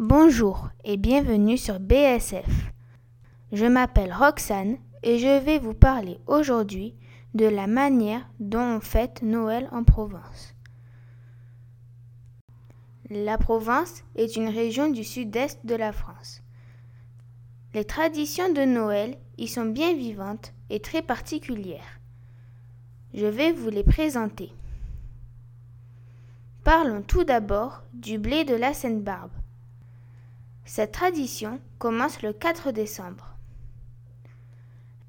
Bonjour et bienvenue sur BSF. Je m'appelle Roxane et je vais vous parler aujourd'hui de la manière dont on fête Noël en Provence. La Provence est une région du sud-est de la France. Les traditions de Noël y sont bien vivantes et très particulières. Je vais vous les présenter. Parlons tout d'abord du blé de la Seine-Barbe. Cette tradition commence le 4 décembre.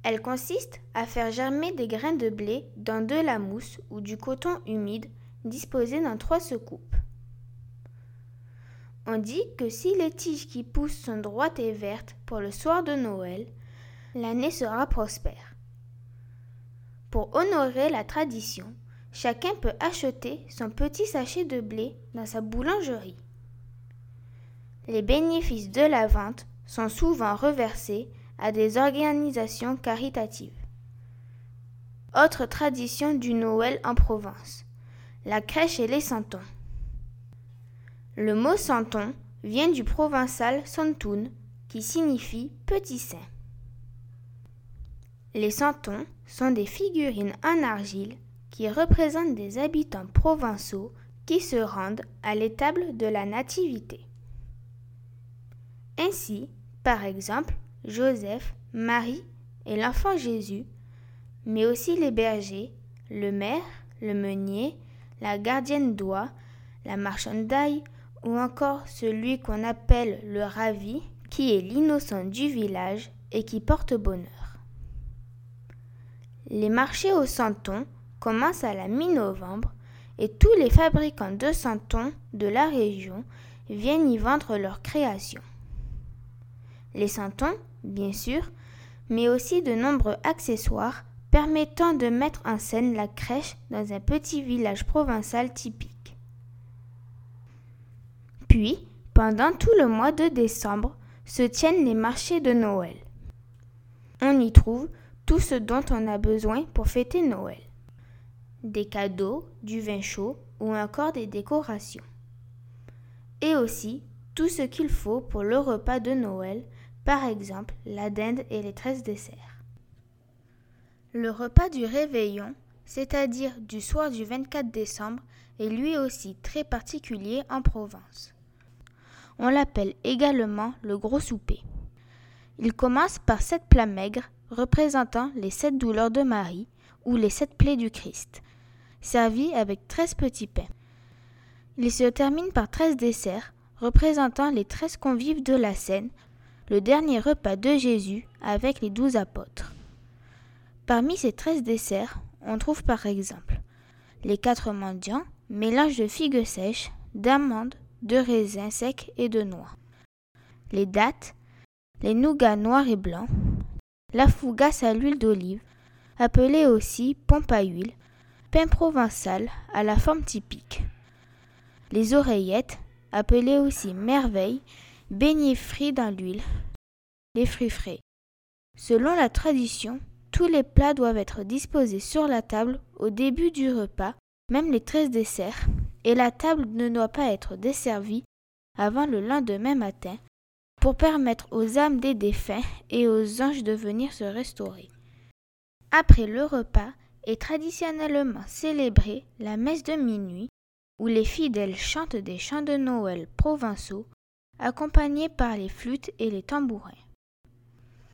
Elle consiste à faire germer des grains de blé dans de la mousse ou du coton humide disposés dans trois secoupes. On dit que si les tiges qui poussent sont droites et vertes pour le soir de Noël, l'année sera prospère. Pour honorer la tradition, chacun peut acheter son petit sachet de blé dans sa boulangerie. Les bénéfices de la vente sont souvent reversés à des organisations caritatives. Autre tradition du Noël en Provence, la crèche et les santons. Le mot santon vient du provençal santoun qui signifie petit saint. Les santons sont des figurines en argile qui représentent des habitants provençaux qui se rendent à l'étable de la Nativité. Ainsi, par exemple, Joseph, Marie et l'enfant Jésus, mais aussi les bergers, le maire, le meunier, la gardienne d'oie, la marchande d'ail, ou encore celui qu'on appelle le ravi, qui est l'innocent du village et qui porte bonheur. Les marchés au santon commencent à la mi-novembre et tous les fabricants de santons de la région viennent y vendre leurs créations les santons, bien sûr, mais aussi de nombreux accessoires permettant de mettre en scène la crèche dans un petit village provençal typique. Puis, pendant tout le mois de décembre, se tiennent les marchés de Noël. On y trouve tout ce dont on a besoin pour fêter Noël. Des cadeaux, du vin chaud ou encore des décorations. Et aussi tout ce qu'il faut pour le repas de Noël par exemple la dinde et les treize desserts. Le repas du réveillon, c'est-à-dire du soir du 24 décembre, est lui aussi très particulier en Provence. On l'appelle également le gros souper. Il commence par sept plats maigres représentant les sept douleurs de Marie ou les sept plaies du Christ, servis avec treize petits pains. Il se termine par treize desserts représentant les treize convives de la scène le dernier repas de Jésus avec les douze apôtres. Parmi ces treize desserts, on trouve par exemple les quatre mendiants, mélange de figues sèches, d'amandes, de raisins secs et de noix, les dattes, les nougats noirs et blancs, la fougasse à l'huile d'olive, appelée aussi pompe à huile, pain provençal à la forme typique, les oreillettes, appelées aussi merveilles, beignets frits dans l'huile, les fruits frais. Selon la tradition, tous les plats doivent être disposés sur la table au début du repas, même les treize desserts, et la table ne doit pas être desservie avant le lendemain matin pour permettre aux âmes des défunts et aux anges de venir se restaurer. Après le repas est traditionnellement célébrée la messe de minuit où les fidèles chantent des chants de Noël provençaux accompagnés par les flûtes et les tambourins.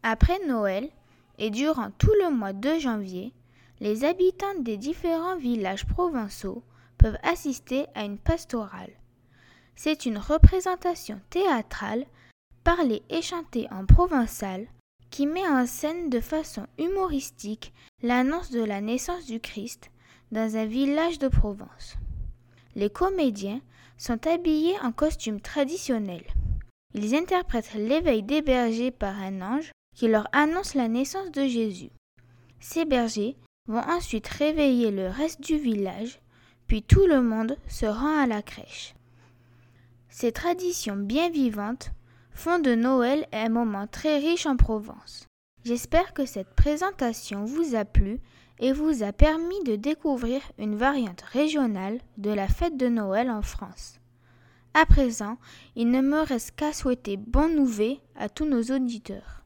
Après Noël et durant tout le mois de janvier, les habitants des différents villages provençaux peuvent assister à une pastorale. C'est une représentation théâtrale parlée et chantée en provençal qui met en scène de façon humoristique l'annonce de la naissance du Christ dans un village de Provence. Les comédiens sont habillés en costumes traditionnels. Ils interprètent l'éveil des bergers par un ange qui leur annonce la naissance de Jésus. Ces bergers vont ensuite réveiller le reste du village, puis tout le monde se rend à la crèche. Ces traditions bien vivantes font de Noël un moment très riche en Provence. J'espère que cette présentation vous a plu et vous a permis de découvrir une variante régionale de la fête de Noël en France. À présent, il ne me reste qu'à souhaiter bonne nouvelle à tous nos auditeurs.